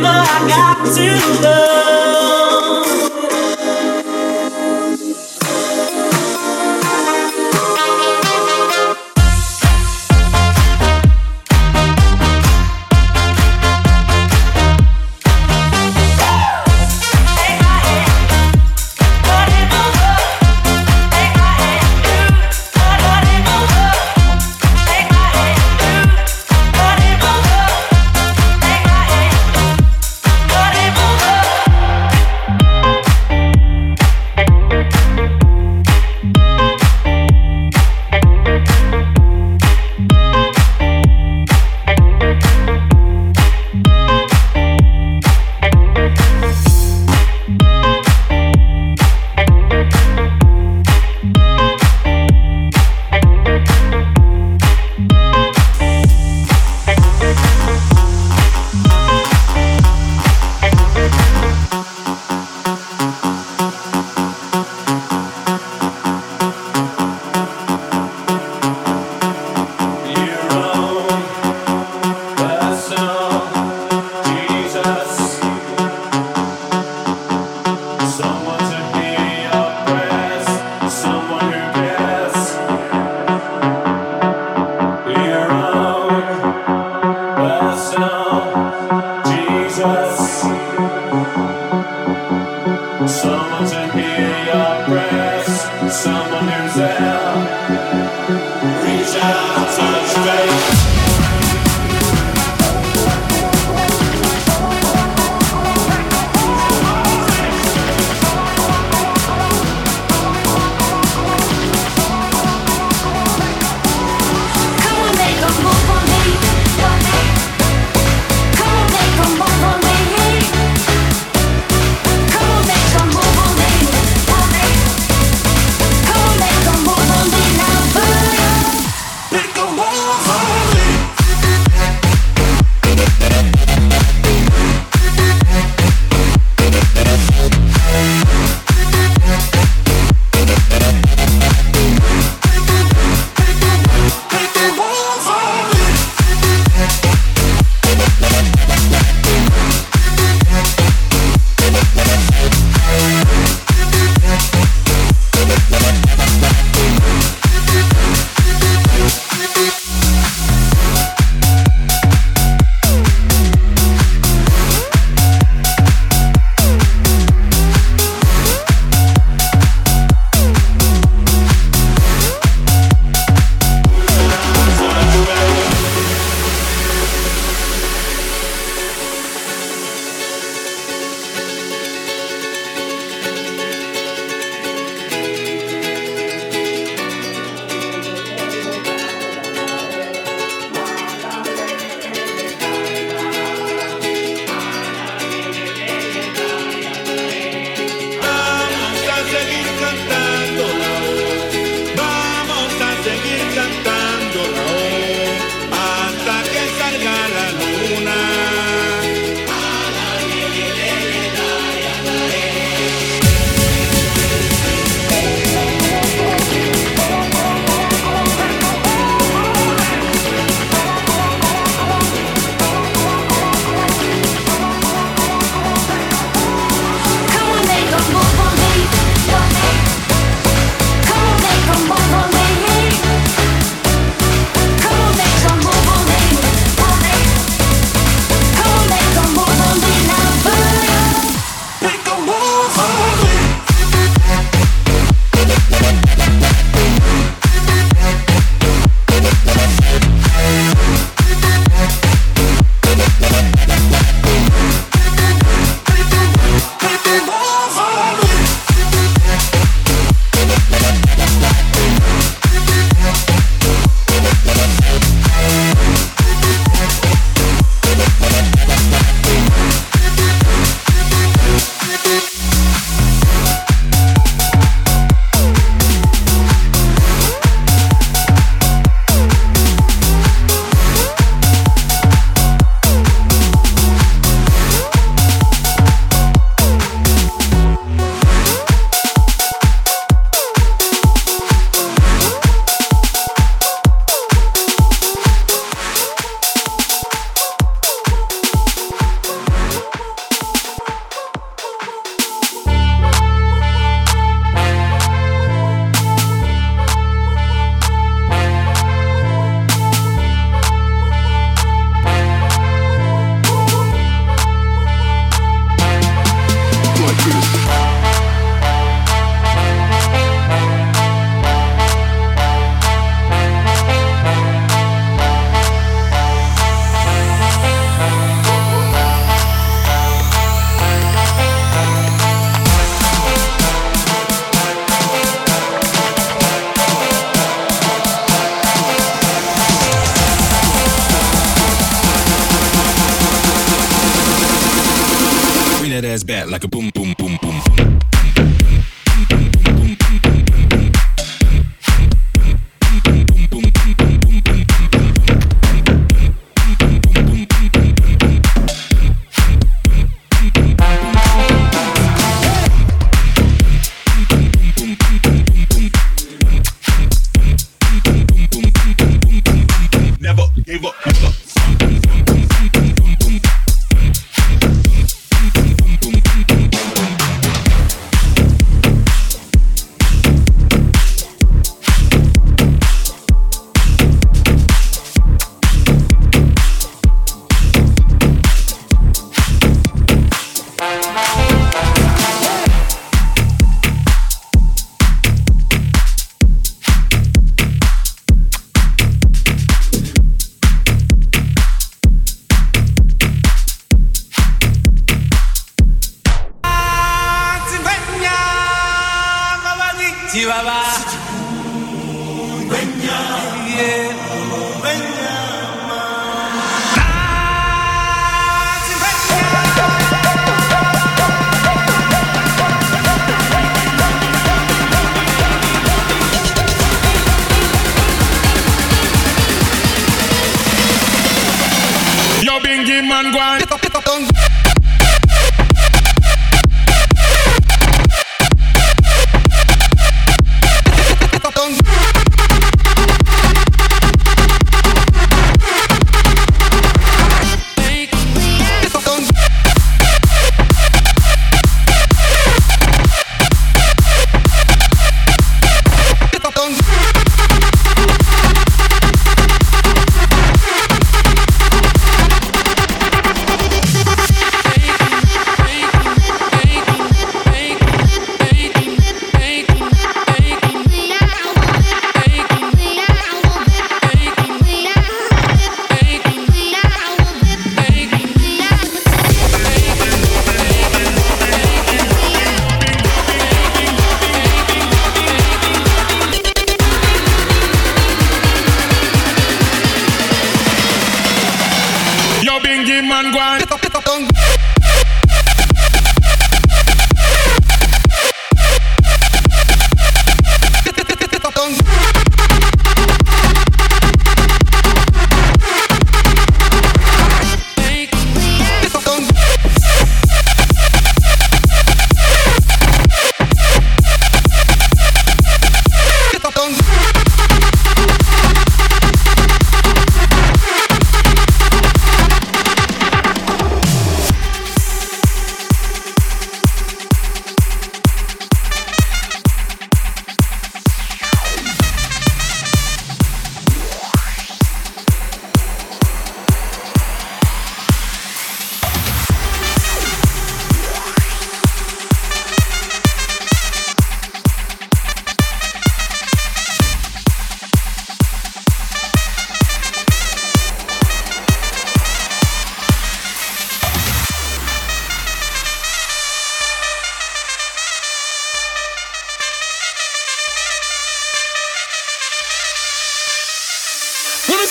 know I got to love. Like a boom,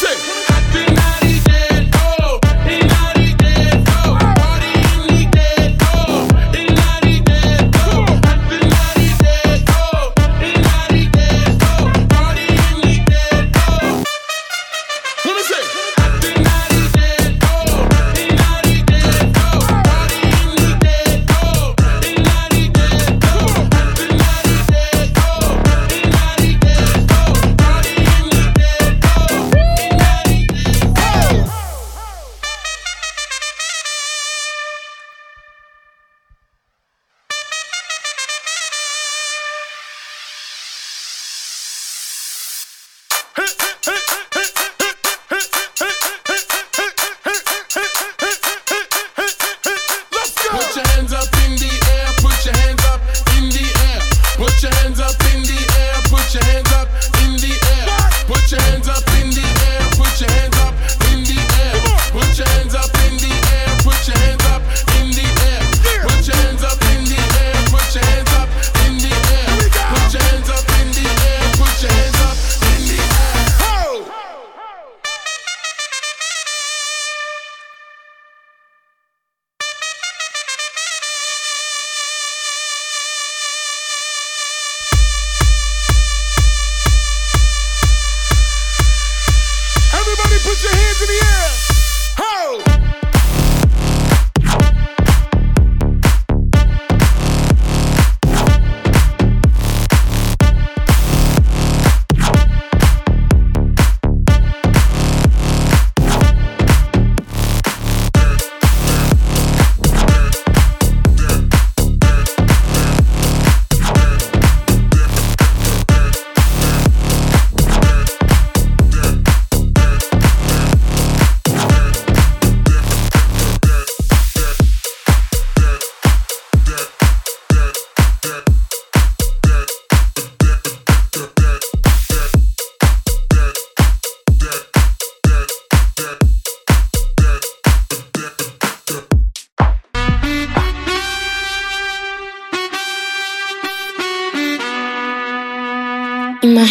say?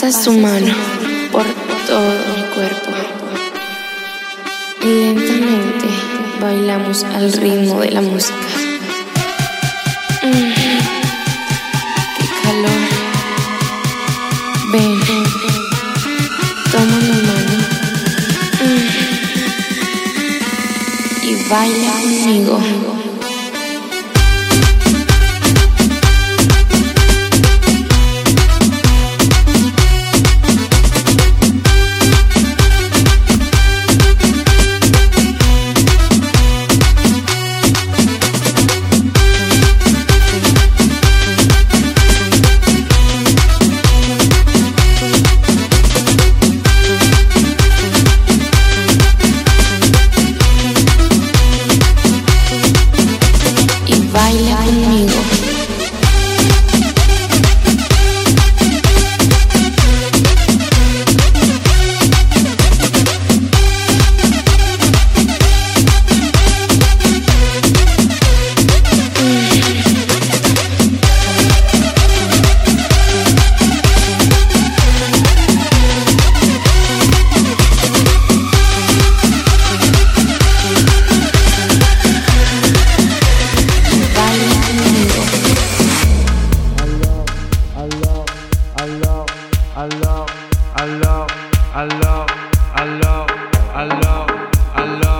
Pasas tu mano por todo mi cuerpo y lentamente bailamos al ritmo de la música. Mm, ¡Qué calor! Ven, toma mi mano mm, y baila conmigo. alors, alors, alors, alors.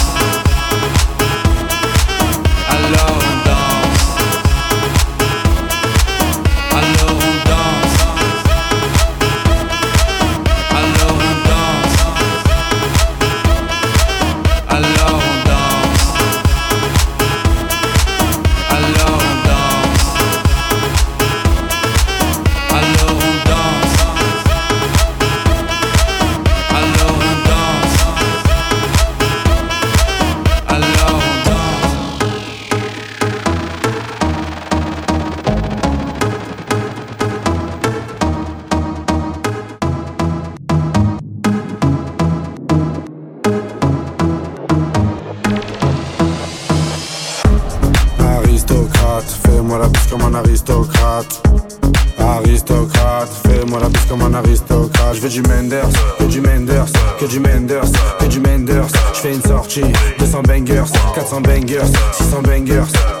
Je veux du Menders, que du Menders, que du Menders, que du Menders. Je fais une sortie, 200 bangers, 400 bangers, 600 bangers.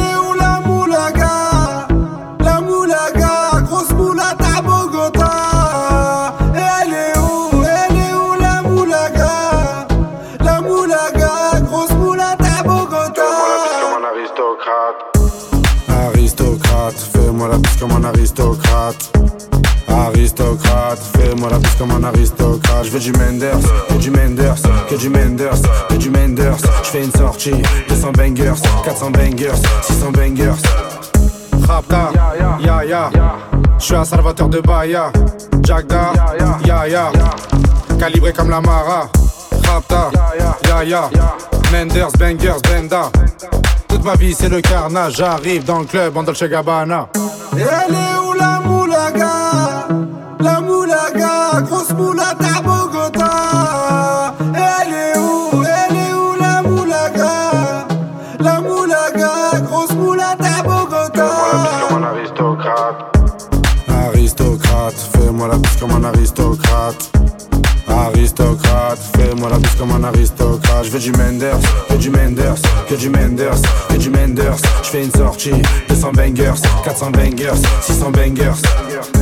La bise comme un aristocrate. Aristocrate, fais-moi la bise comme un aristocrate. Je veux du Menders, que du Menders, que du Menders, que du Menders. Je fais une sortie, 200 bangers, 400 bangers, 600 bangers. Rapta, ya ya, je suis un salvateur de Bahia. Jagda, ya ya, calibré comme la Mara. Rapta, ya ya, Menders, bangers, benda. Toute ma vie c'est le carnage, j'arrive dans le club en Dolce Gabbana. Elle est où la moulaga? La moulaga, grosse moula à Bogota. Elle est où Elle est où la moulaga? La moulaga, grosse moula à Bogota. aristocrate. Aristocrate, fais-moi la bise comme un aristocrate. Aristocrate, fais-moi la bise comme un aristocrate. Je veux du Menders, que du Menders, que du Menders, que du Menders. Je fais une sortie, 200 bangers, 400 bangers, 600 bangers.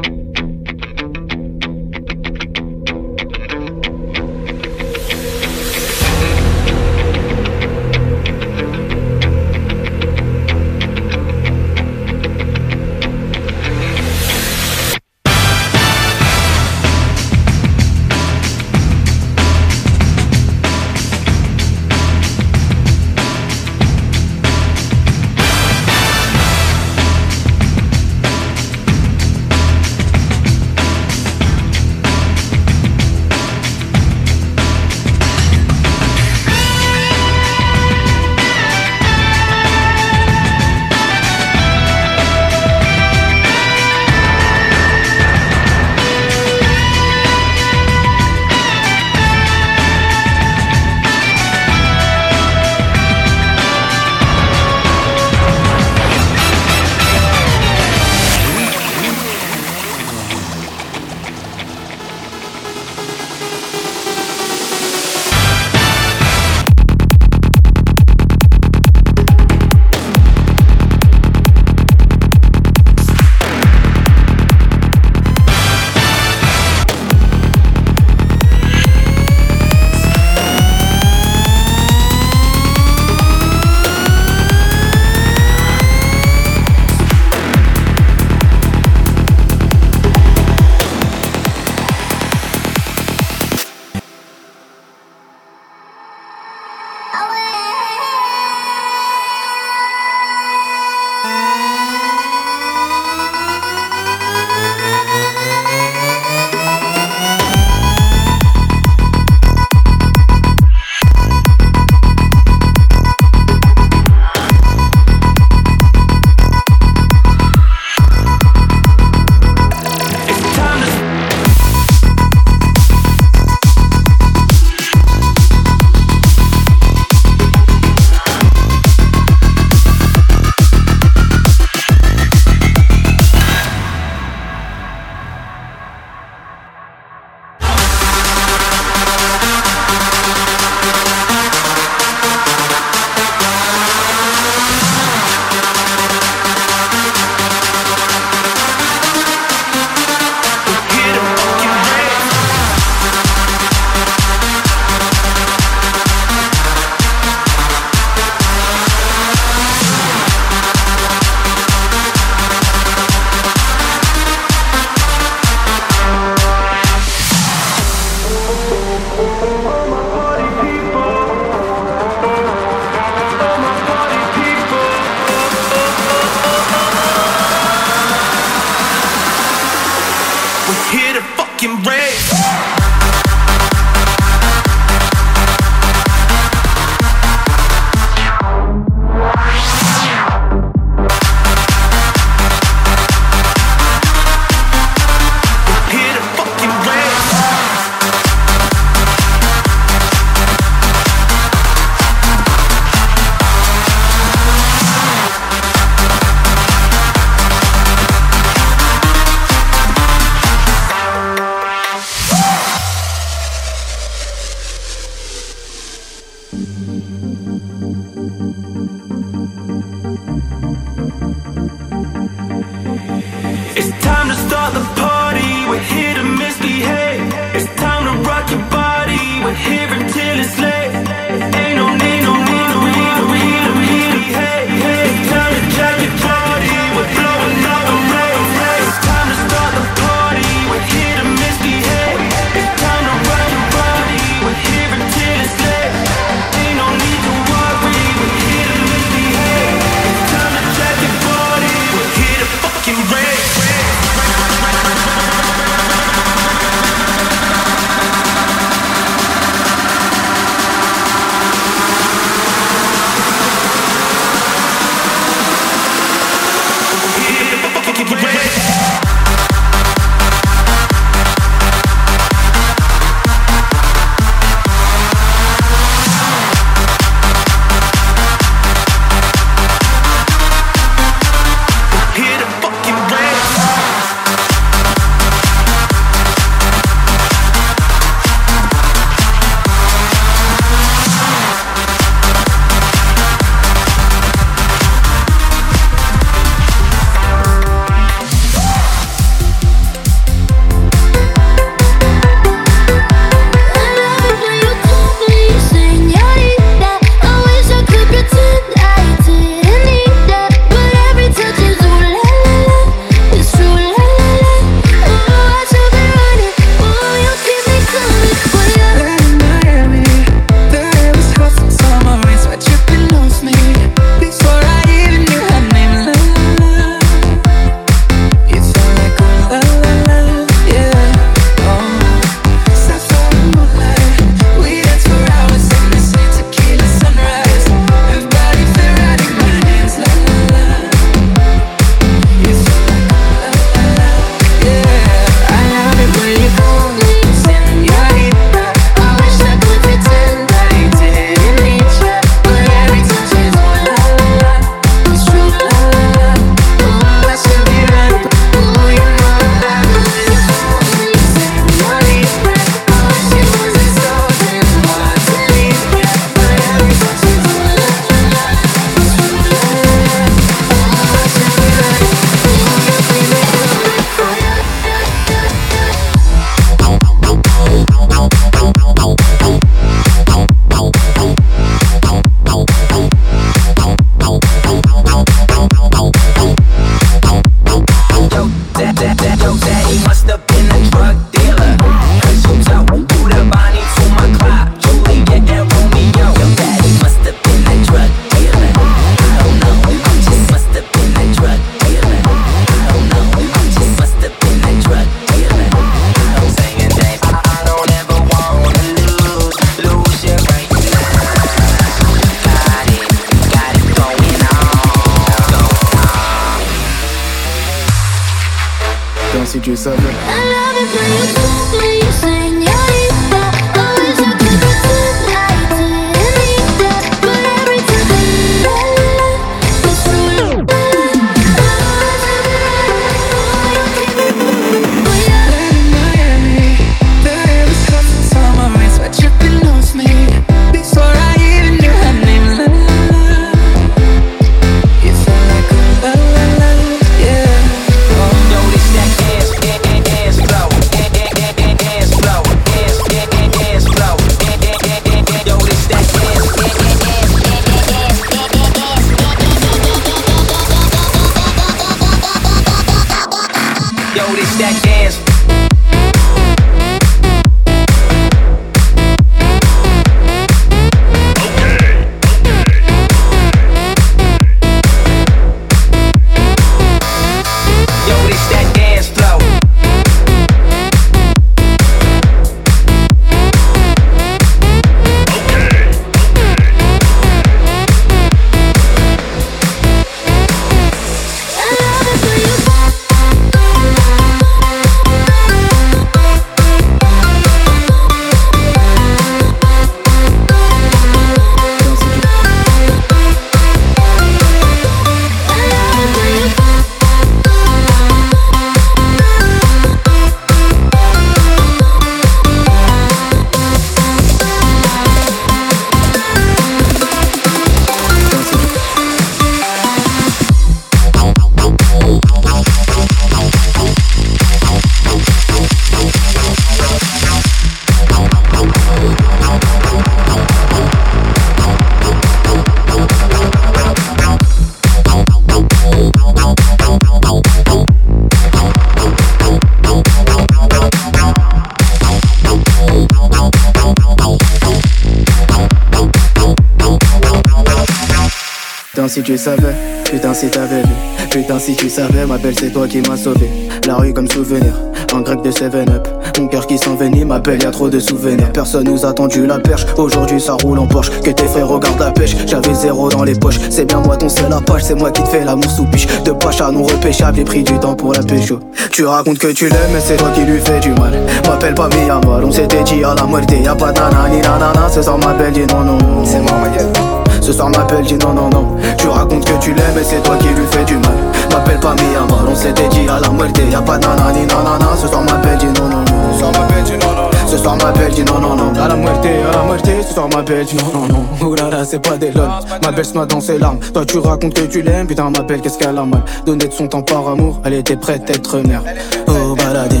Si tu savais, putain si t'avais vu. Putain si tu savais, ma belle c'est toi qui m'as sauvé. La rue comme souvenir, en grec de 7-up Mon cœur qui s'envenime, ma belle y'a trop de souvenirs. Personne nous a tendu la perche, aujourd'hui ça roule en Porsche Que tes frères regardent la pêche, j'avais zéro dans les poches. C'est bien moi ton seul page, c'est moi qui te fais l'amour sous piche De pacha non repêchable, j'ai pris du temps pour la pécho. Tu racontes que tu l'aimes mais c'est toi qui lui fais du mal. M'appelle pas mal, on s'était dit à la moitié Y'a pas de nanani nanana, ce soir ma belle dit non non. C'est moi ce soir m'appelle, dis non non non. Tu racontes que tu l'aimes et c'est toi qui lui fais du mal. M'appelle pas Miyama, on s'était dit à la muerte Y'a pas de nanani nanana Ce soir m'appelle, dis non non non. Ce soir m'appelle, dis non non non. Ce soir m'appelle, dis non non non. À la muerte, à la muerte Ce soir m'appelle, dis non non non. Oh là là c'est pas des lol Ma belle se noie dans ses larmes Toi tu racontes que tu l'aimes. Putain ma belle qu'est-ce qu'elle a mal. Donner de son temps par amour Elle était prête à être mère. Oh baladé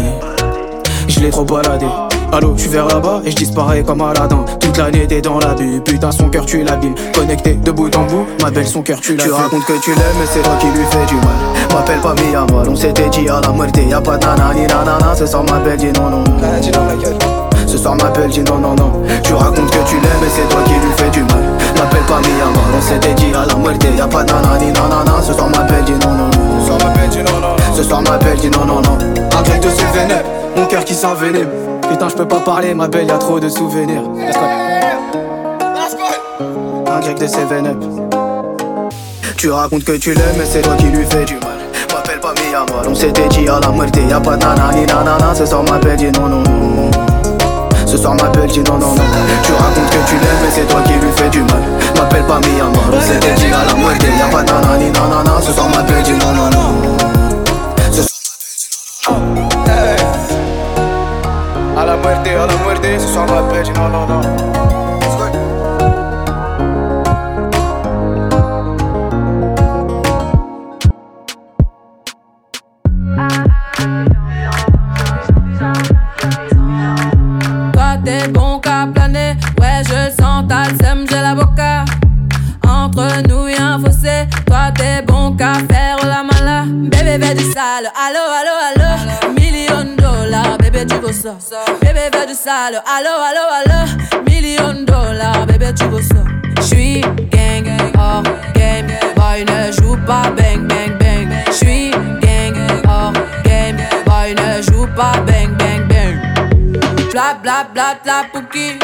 Je l'ai trop baladé Allô, je suis vers là-bas et je disparais comme Aladdin. Toute l'année t'es dans la bulle, putain son cœur tu l'abîmes. Connecté de bout en bout, ma belle son cœur tu l'as. Tu racontes que tu l'aimes mais c'est toi qui lui fais du mal. M'appelle pas Miyamal, on s'était dit à la muerte. Y'a pas de nanani nanana, ce soir ma belle dit non non. Ce soir ma belle dit non non non. Tu racontes que tu l'aimes mais c'est toi qui lui fais du mal. M'appelle pas Miyamal, on s'était dit à la muerte. Y'a pas de nanani nanana, ce soir ma belle dit non non non. Ce soir ma belle dit non non. Ce soir ma belle dit non non non. Un grec de ce mon cœur qui s'envenime. Putain, je peux pas parler, ma belle, y'a trop de souvenirs. Un grec de 7-up. Tu racontes que tu l'aimes, mais c'est toi qui lui fais du mal. M'appelle pas Miyama, on s'était dit à la muerte. Y'a pas nanani nanana, ce soir ma belle dit non non non. Ce soir ma belle dit non non non. Tu racontes que tu l'aimes, mais c'est toi qui lui fais du mal. M'appelle pas on só nós é perde, não, não, não. la porque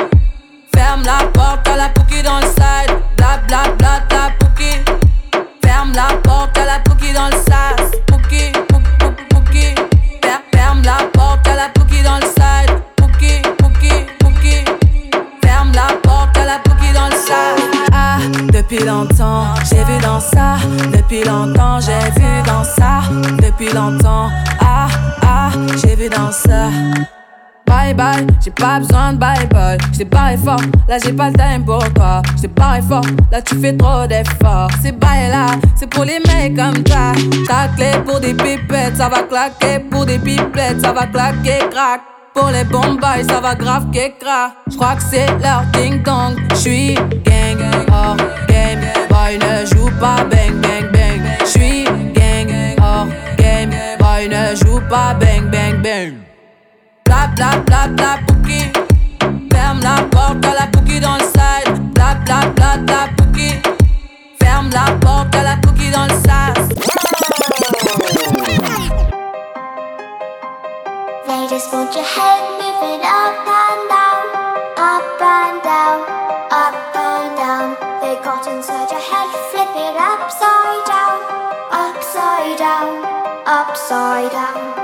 J't'ai barré fort, là j'ai pas le time pour toi. J't'ai barré fort, là tu fais trop d'efforts. C'est bye là, c'est pour les mecs comme toi. Ta clé pour des pipettes, ça va claquer. Pour des pipettes, ça va claquer, crack. Pour les bombes, ça va grave qu'écra. J'crois que c'est leur ding dong. J'suis gang, hors game. Boy ne joue pas bang bang bang. J'suis gang, hors game. Boy ne joue pas bang bang bang. Bla bla bla bla. Ferme la porte à la pouki dans le. Bla bla bla pouki. Ferme la porte à la pouki dans le just want your head moving up and down, up and down, up and down. They got inside your head, flip it upside down, upside down, upside down.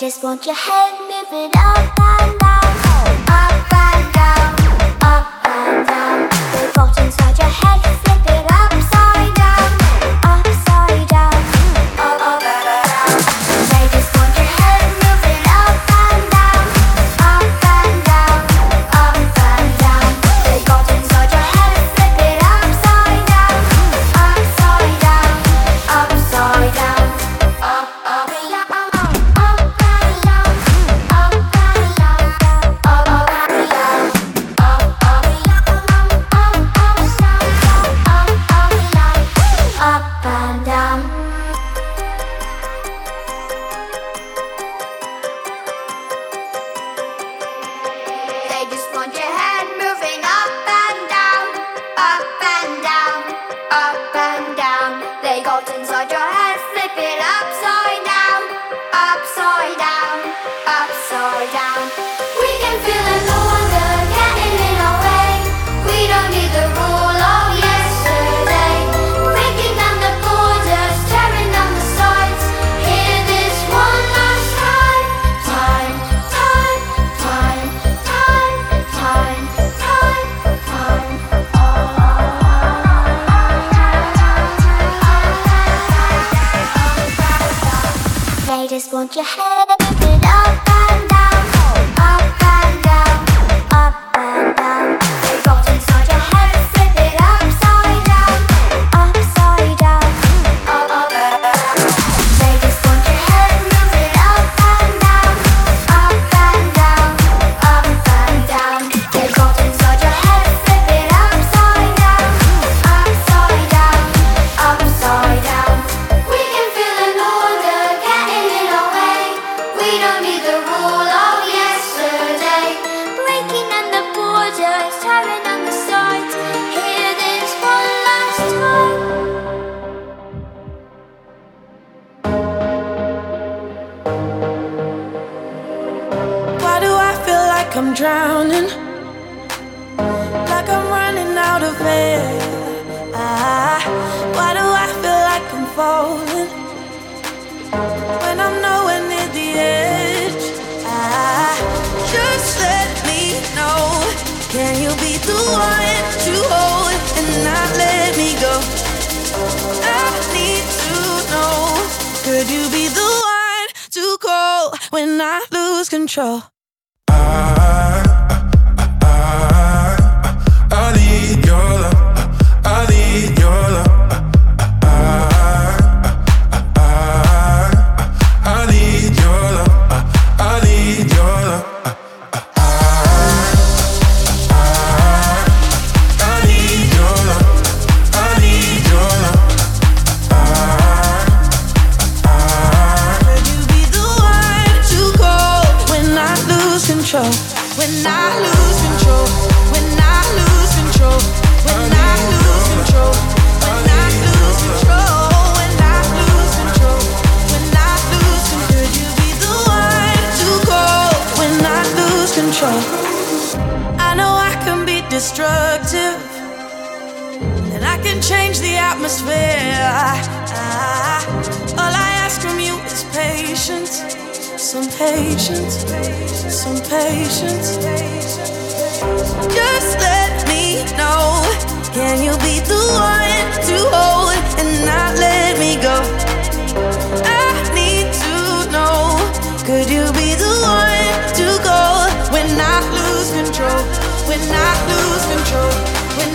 Just want your head moving up and down, up and down, up and down. They got inside your head, flip it your head.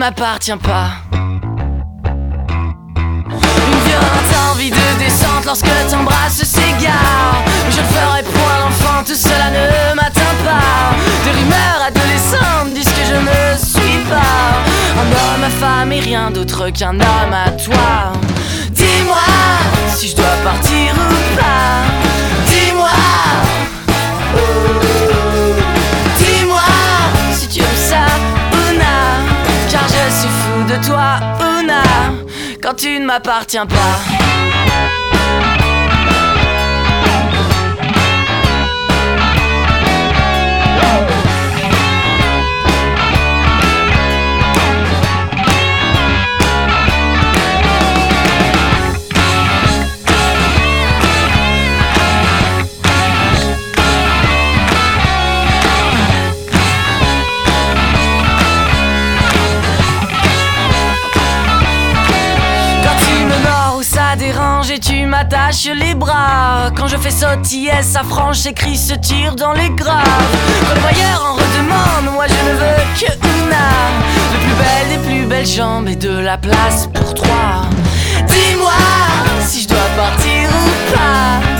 m'appartient pas. Une violente envie de descente lorsque ton bras s'égare. Je ferai point l'enfant, tout cela ne m'atteint pas. Des rumeurs adolescentes disent que je ne suis pas un homme, ma femme et rien d'autre qu'un homme à toi. Dis-moi si je dois partir ou pas. Quand tu ne m'appartiens pas. Et tu m'attaches les bras. Quand je fais sautiller sa franche écrit se tire dans les graves. Quand le voyeur en redemande, moi je ne veux que Una. Le plus belle des plus belles jambes et de la place pour trois. Dis-moi si je dois partir ou pas.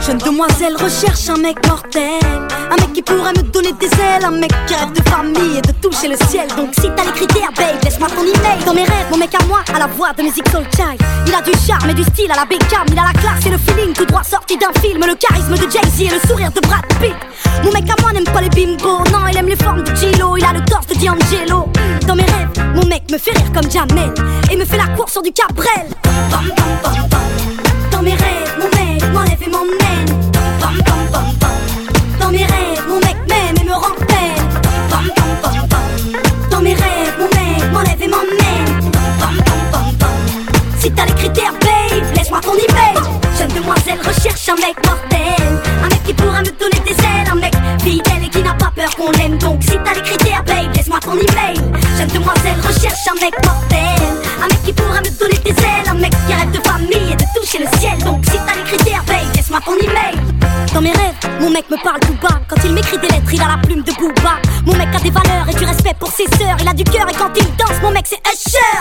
Jeune demoiselle recherche un mec mortel. Un mec qui pourrait me donner des ailes. Un mec qui rêve de famille et de toucher le ciel. Donc si t'as les critères, babe, laisse-moi ton email. Dans mes rêves, mon mec à moi, à la voix de Music Soul. Il a du charme et du style à la Beckham. Il a la classe et le feeling tout droit sorti d'un film. Le charisme de Jay-Z et le sourire de Brad Pitt. Mon mec à moi n'aime pas les bimbo. Non, il aime les formes de Gilo. Il a le torse de D'Angelo. Dans mes rêves, mon mec me fait rire comme Jamel. Et me fait la course sur du Cabrel. Dans mes rêves, mon mec m'enlève et m'emmène. Pam pam pam pam. Dans mes rêves, mon mec m'aime et me rappelle. Pam pam pam pam. Dans mes rêves, mon mec m'enlève et m'emmène. Pam pam pam pam. Si t'as les critères, babe, laisse-moi ton email. Jeune demoiselle recherche un mec mortel. Un mec qui pourra me donner des ailes. Un mec fidèle et qui n'a pas peur qu'on l'aime. Donc si t'as les critères, babe, laisse-moi ton email. Jeune demoiselle recherche un mec mortel. Un mec qui pourra me donner des ailes. Un mec qui rêve de le ciel. Donc si t'as les critères, babe, laisse-moi ton email. Dans mes rêves, mon mec me parle tout bas. Quand il m'écrit des lettres, il a la plume de Booba. Mon mec a des valeurs et du respect pour ses sœurs. Il a du cœur et quand il danse, mon mec c'est Usher.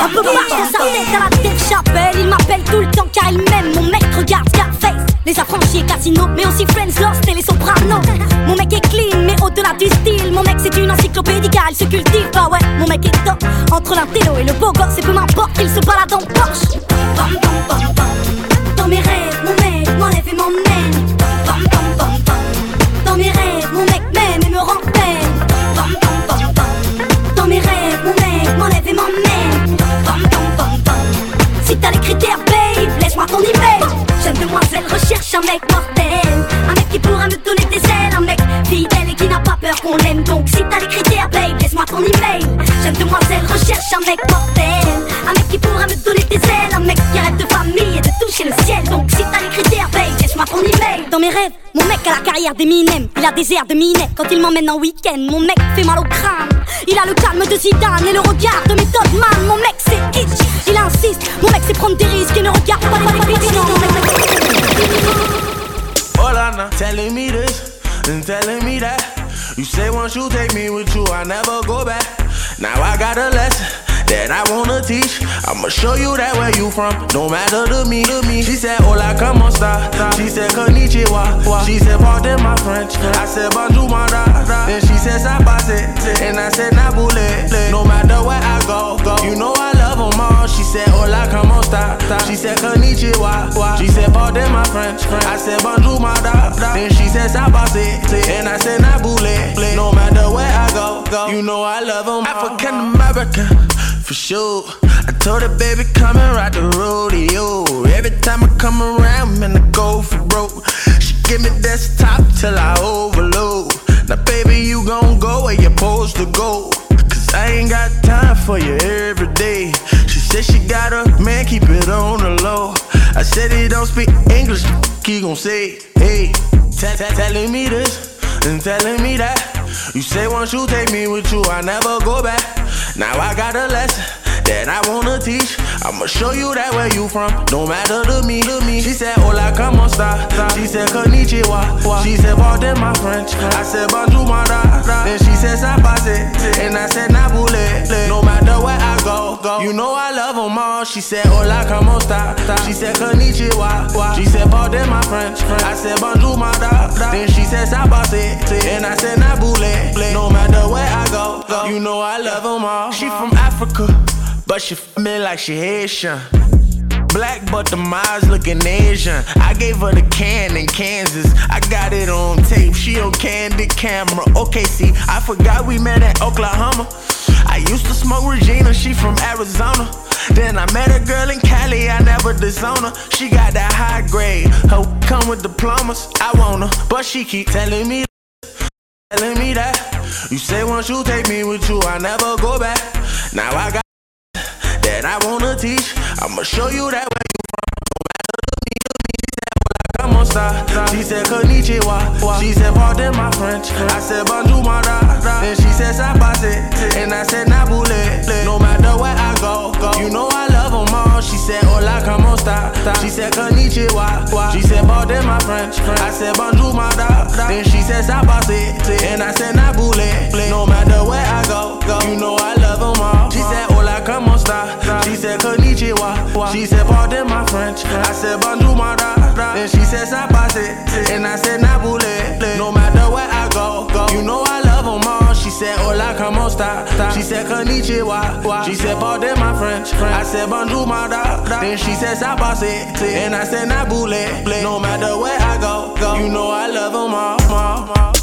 Un peu marche de sa tête à la tête chapelle. Il m'appelle tout le temps car il m'aime. Mon mec regarde Scarface. Les affranchis et Casino, mais aussi Friends Lost et les Sopranos. Mon mec est clean, mais au-delà du style. Mon mec c'est une encyclopédie il se cultive. Bah ouais, mon mec est top. Entre l'intello et le beau gosse, et peu m'importe, il se balade en Porsche. Bam, bam, bam, bam. Dans mes rêves, mon mec m'enlève et m'emmène. Un mec mortel. Un mec qui pourra me donner des ailes. Un mec fidèle et qui n'a pas peur qu'on l'aime. Donc si t'as les critères, babe, laisse-moi ton email. Jeune demoiselle recherche un mec mortel. Un mec qui pourra me donner des ailes. Un mec qui rêve de famille et de toucher le ciel. Donc si t'as les critères, babe, laisse-moi ton email. Dans mes rêves, mon mec a la carrière d'Eminem. Il a des airs de Minet quand il m'emmène en week-end. Mon mec fait mal au crâne. Il a le calme de Zidane et le regard de Method Man. Mon mec c'est itch, il insiste. Mon mec c'est prendre des risques et ne regarde pas les mon mec, Telling me this and telling me that. You say once you take me with you, I never go back. Now I got a lesson that I wanna teach. I'ma show you that where you from, no matter to me. To me. She said, Hola, come on, star. She said, Konnichiwa. She said, Pardon my French. I said, Bonjour, my da. Then she said, Sabase. And I said, Nabule. No matter where I go, go. You know I love them all. She said, Hola, come on, star. She said, Konnichiwa. She said, Pardon my French. I said, Bonjour, my da. Then she said, Sabase. And I said, Nabule. No matter where I go, go. You know I love them African American for sure. I told her, baby, come and ride the rodeo. Every time I come around, man, I go for broke. She give me desktop till I overload. Now, baby, you gon' go where you're supposed to go. Cause I ain't got time for you every day. She said she got a man, keep it on the low. I said he don't speak English, he gon' say, hey, tell telling me this and telling me that. You say once you take me with you, I never go back. Now I got a lesson that I wanna teach. I'ma show you that where you from, no matter to me, to me. She said, Hola, como esta? She said, Konnichiwa. She said, Pardon my French. I said, Bonjour, my da. Then she said, Sapase. And I said, Nabule. No matter where I go, go. You know I love them all. She said, Hola, como esta? She said, Konnichiwa. She said, Pardon my French. I said, Bonjour, my da. Then she said, Sapase. And I said, Nabule. No matter where I go, go. You know I love them all. She from Africa. But she f me like she Haitian. Black, but the miles looking Asian. I gave her the can in Kansas. I got it on tape. She on candid camera. Okay, see, I forgot we met at Oklahoma. I used to smoke Regina. She from Arizona. Then I met a girl in Cali. I never disown her. She got that high grade. Her come with diplomas. I want her, but she keep telling me. Telling me that you say once you take me with you, I never go back. Now I got that I wanna teach. I'ma show you that where you. She said, Konnichiwa. She said, Pardon my French. I said, Bonjour, my da. Then she said, Sapase. And I said, Nabule. No matter where I go. You know I love them all. She said, Hola, como esta? She said, Konnichiwa. She said, Pardon my French. I said, Bonjour, my da. Then she said, Sapase. And I said, Nabule. No matter where I go, go. You know I love them all. She said, Hola, She said, Pardon my French. I said, Bonjour, my da. Then she said, Sapase. And I said, Nabule. No matter where I go, go. You know I love them all. She said, Hola, como esta? She said, Konnichiwa. She said, Pardon my French. I said, Bonjour, my da. Then she said, Sapase. And I said, Nabule. No matter where I go, go. You know I love them all. all, all.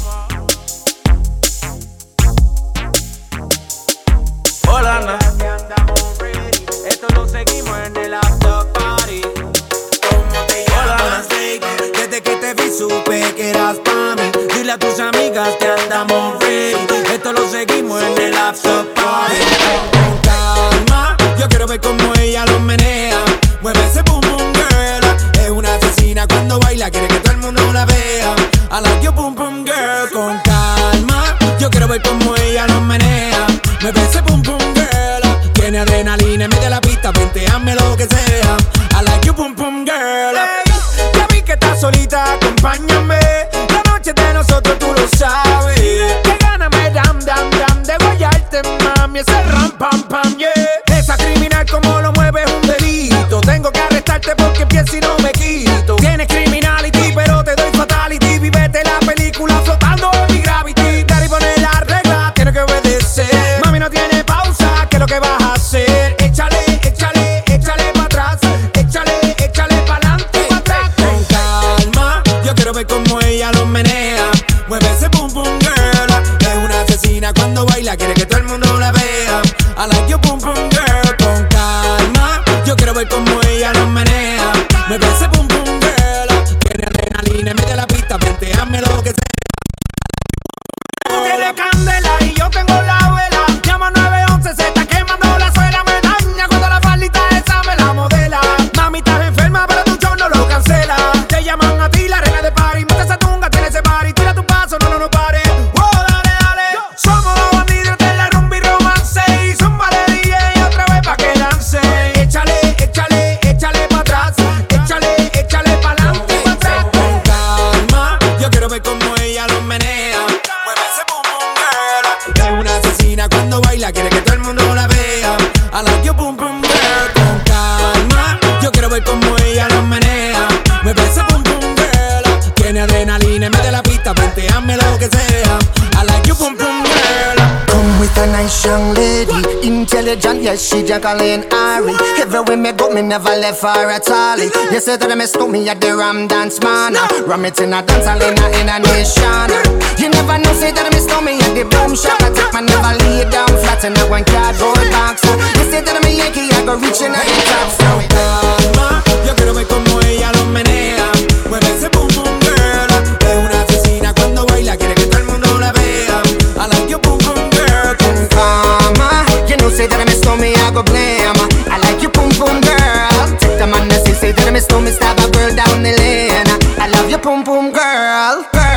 Hola, na. En el after party. ¿Cómo te llamas, baby? Desde que te vi supe que eras pa' mí. Dile a tus amigas que andamos ready. Esto lo seguimos en el after party. Con calma, yo quiero ver cómo ella lo menea. Mueve ese boom boom girl. Es una asesina cuando baila, quiere que todo el mundo la vea. I like your boom boom girl. Con calma, yo quiero ver cómo ella lo menea. Mueve ese boom boom girl. Tiene adrenalina en medio de la pista, venteame lo que sea. I like you, pum pum girl. ya vi que estás solita, acompáñame. Yes, she Jacqueline Ari. Everywhere me go, me never left her at all. You say that me stole me at the Ram Dance Man. Ram it in a dance hall in a, in a nation. You never know, say that me stole me at the Boom Shop. I take my never lay down flat in a one cardboard box. You say that me Yankee, I go reaching out the top. So calma, yo quiero ver cómo ella lo menea. Me, I go blame. I like you, pum pum girl. Take the man that say, say that me stole me, stab a girl down the lane. I love you, pum pum girl, girl.